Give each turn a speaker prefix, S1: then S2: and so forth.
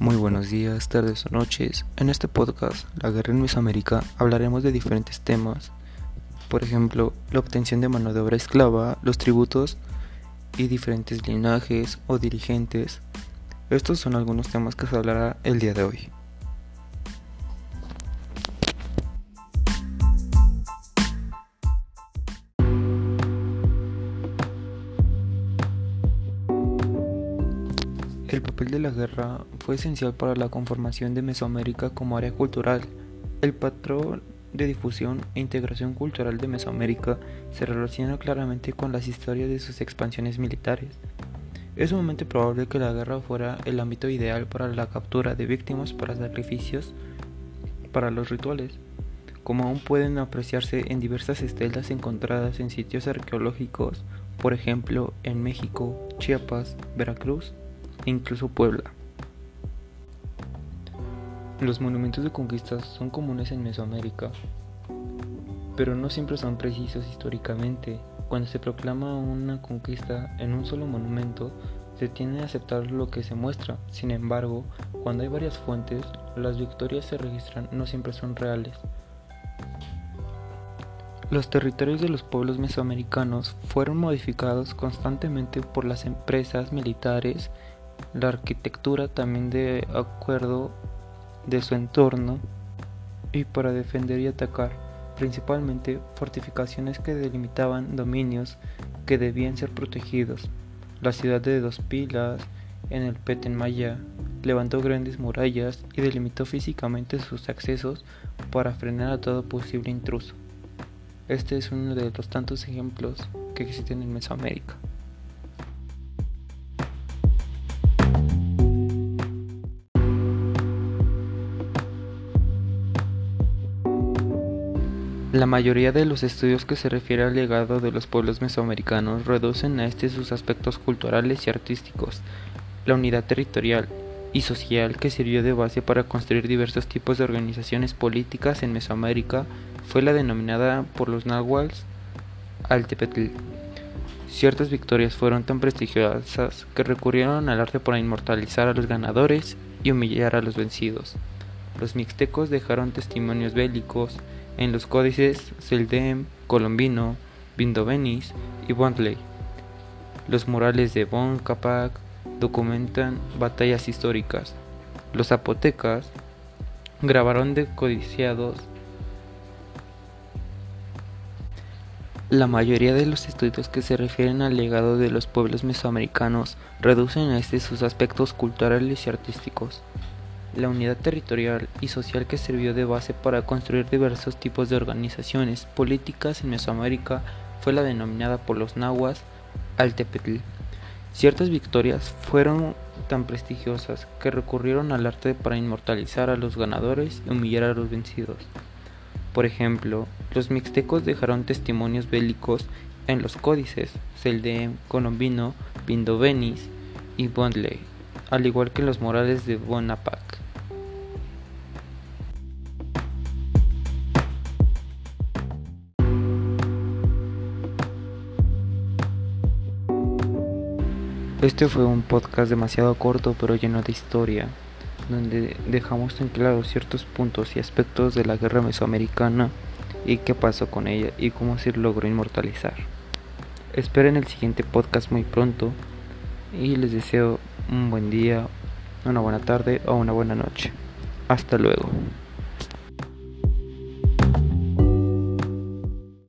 S1: Muy buenos días, tardes o noches. En este podcast, La Guerra en Mesoamérica, hablaremos de diferentes temas. Por ejemplo, la obtención de mano de obra esclava, los tributos y diferentes linajes o dirigentes. Estos son algunos temas que se hablará el día de hoy. El papel de la guerra fue esencial para la conformación de Mesoamérica como área cultural. El patrón de difusión e integración cultural de Mesoamérica se relaciona claramente con las historias de sus expansiones militares. Es sumamente probable que la guerra fuera el ámbito ideal para la captura de víctimas para sacrificios para los rituales, como aún pueden apreciarse en diversas estelas encontradas en sitios arqueológicos, por ejemplo en México, Chiapas, Veracruz incluso Puebla. Los monumentos de conquistas son comunes en Mesoamérica, pero no siempre son precisos históricamente. Cuando se proclama una conquista en un solo monumento, se tiende a aceptar lo que se muestra. Sin embargo, cuando hay varias fuentes, las victorias se registran no siempre son reales. Los territorios de los pueblos mesoamericanos fueron modificados constantemente por las empresas militares la arquitectura también de acuerdo de su entorno y para defender y atacar, principalmente fortificaciones que delimitaban dominios que debían ser protegidos. La ciudad de Dos Pilas, en el Petenmaya, levantó grandes murallas y delimitó físicamente sus accesos para frenar a todo posible intruso. Este es uno de los tantos ejemplos que existen en Mesoamérica. La mayoría de los estudios que se refieren al legado de los pueblos mesoamericanos reducen a este sus aspectos culturales y artísticos, la unidad territorial y social que sirvió de base para construir diversos tipos de organizaciones políticas en Mesoamérica fue la denominada por los náhuatl Altepetl. Ciertas victorias fueron tan prestigiosas que recurrieron al arte para inmortalizar a los ganadores y humillar a los vencidos. Los mixtecos dejaron testimonios bélicos en los códices Seldem, Colombino, Vindovenis y Bontley. Los murales de Bon Capac documentan batallas históricas. Los zapotecas grabaron de codiciados La mayoría de los estudios que se refieren al legado de los pueblos mesoamericanos reducen a este sus aspectos culturales y artísticos la unidad territorial y social que sirvió de base para construir diversos tipos de organizaciones políticas en Mesoamérica fue la denominada por los nahuas Altepetl. Ciertas victorias fueron tan prestigiosas que recurrieron al arte para inmortalizar a los ganadores y humillar a los vencidos. Por ejemplo, los mixtecos dejaron testimonios bélicos en los códices Seldem, Colombino, Pindovenis y Bondley, al igual que los morales de Bonaparte. Este fue un podcast demasiado corto pero lleno de historia, donde dejamos en claro ciertos puntos y aspectos de la guerra mesoamericana y qué pasó con ella y cómo se logró inmortalizar. Esperen el siguiente podcast muy pronto y les deseo un buen día, una buena tarde o una buena noche. Hasta luego.